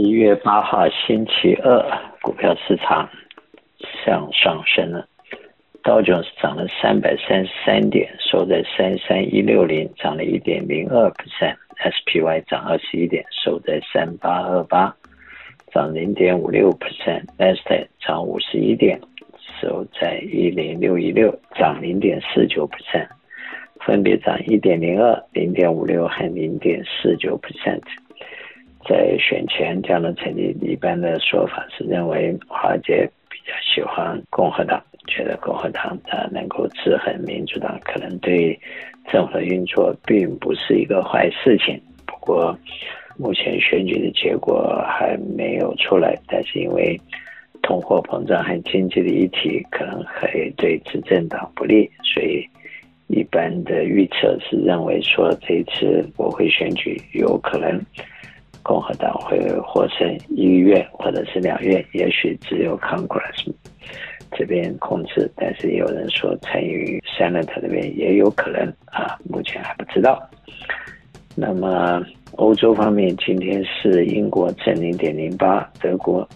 一月八号星期二，股票市场向上升了。道琼斯涨了三百三十三点，收在三三一六零，涨了一点零二 percent。SPY 涨二十一点，收在三八二八，涨零点五六 percent。Nasdaq 涨五十一点，收在一零六一六，涨零点四九 percent。分别涨一点零二、零点五六和零点四九 percent。选前，这样的成绩一般的说法是认为华尔街比较喜欢共和党，觉得共和党它能够制衡民主党，可能对政府的运作并不是一个坏事情。不过，目前选举的结果还没有出来，但是因为通货膨胀和经济的议题可能会对执政党不利，所以一般的预测是认为说这一次国会选举有可能。共和党会获胜一个月或者是两月，也许只有 Congress 这边控制，但是有人说参与 Senate 这边也有可能啊，目前还不知道。那么欧洲方面，今天是英国正零点零八，德国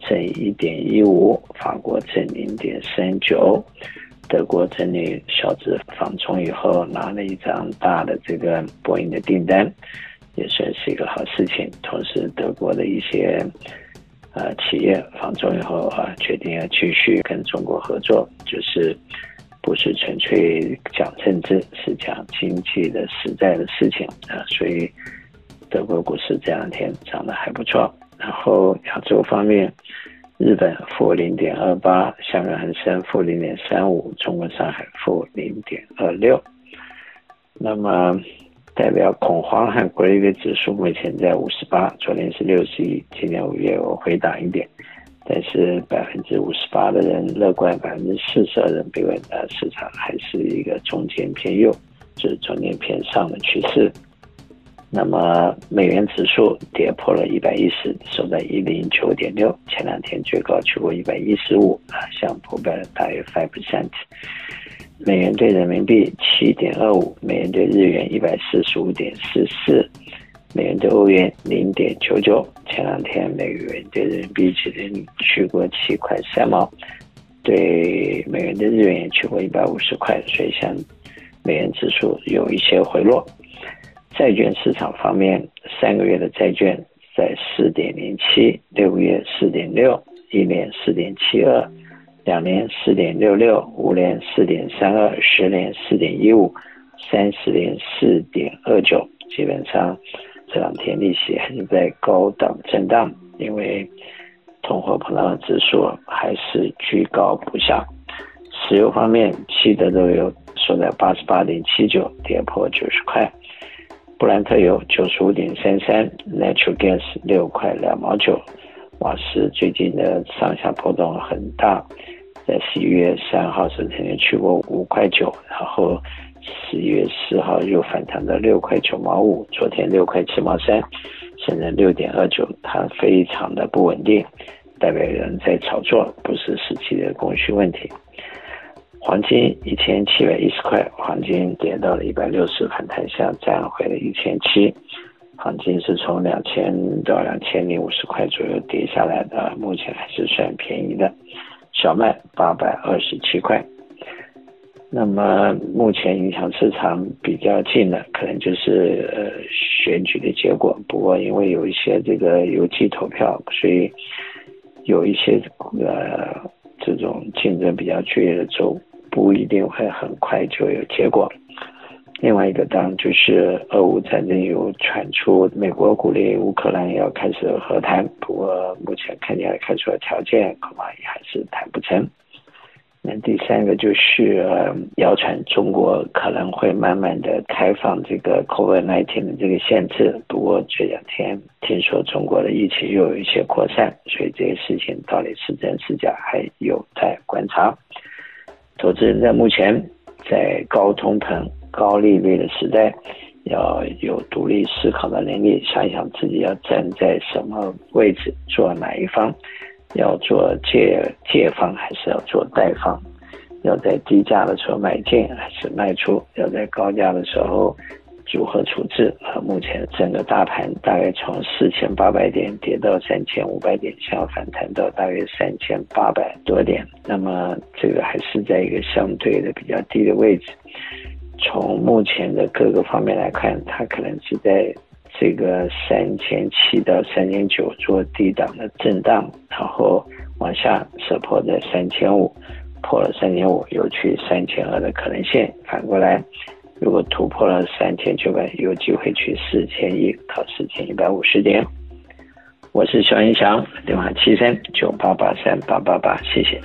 正一点一五，法国正零点三九。德国整理小子访中以后，拿了一张大的这个波音的订单。也算是一个好事情。同时，德国的一些呃企业访中以后啊，决定要继续跟中国合作，就是不是纯粹讲政治，是讲经济的实在的事情啊。所以，德国股市这两天涨得还不错。然后亚洲方面，日本负零点二八，香港恒生负零点三五，中国上海负零点二六。那么。代表恐慌和国力的指数目前在五十八，昨天是六十一，今年五月我回档一点，但是百分之五十八的人乐观，百分之四十二人悲观，的市场还是一个中间偏右，就是中间偏上的趋势。那么美元指数跌破了一百一十，收在一零九点六，前两天最高去过一百一十五，啊，像破百大约 five percent。美元兑人民币七点二五，美元兑日元一百四十五点四四，美元兑欧元零点九九。前两天美元兑人民币只能去过七块三毛，对美元兑日元也去过一百五十块，所以像美元指数有一些回落。债券市场方面，三个月的债券在四点零七，六个月四点六，一年四点七二。两年四点六六，五年四点三二，十年四点一五，三十年四点二九。基本上这两天利息还是在高档震荡，因为通货膨胀指数还是居高不下。石油方面，西德州油收在八十八点七九，跌破九十块。布兰特油九十五点三三，Natural Gas 六块两毛九。瓦斯最近的上下波动很大。在十一月三号时曾经去过五块九，然后十一月四号又反弹到六块九毛五，昨天六块七毛三，现在六点二九，它非常的不稳定，代表人在炒作，不是实际的供需问题。黄金一千七百一十块，黄金跌到了一百六十，反弹下站回了一千七，黄金是从两千到两千零五十块左右跌下来的，目前还是算便宜的。小麦八百二十七块，那么目前影响市场比较近的，可能就是呃选举的结果。不过因为有一些这个邮寄投票，所以有一些呃这种竞争比较剧烈的州，不一定会很快就有结果。另外一个当然就是俄乌战争有传出，美国鼓励乌克兰要开始和谈，不过目前看起来开出的条件恐怕也还是谈不成。那第三个就是呃谣传中国可能会慢慢的开放这个 COVID-19 的这个限制，不过这两天听说中国的疫情又有一些扩散，所以这些事情到底是真是假还有待观察。投资人在目前在高通膨。高利率的时代，要有独立思考的能力，想想自己要站在什么位置，做哪一方，要做借借方还是要做贷方，要在低价的时候买进还是卖出，要在高价的时候如何处置？目前整个大盘大概从四千八百点跌到三千五百点，想反弹到大约三千八百多点，那么这个还是在一个相对的比较低的位置。从目前的各个方面来看，它可能是在这个三千七到三千九做低档的震荡，然后往下收破在三千五，破了三千五，有去三千二的可能性。反过来。如果突破了三千九百，有机会去四千一到四千一百五十点。我是肖云翔，电话七三九八八三八八八，谢谢。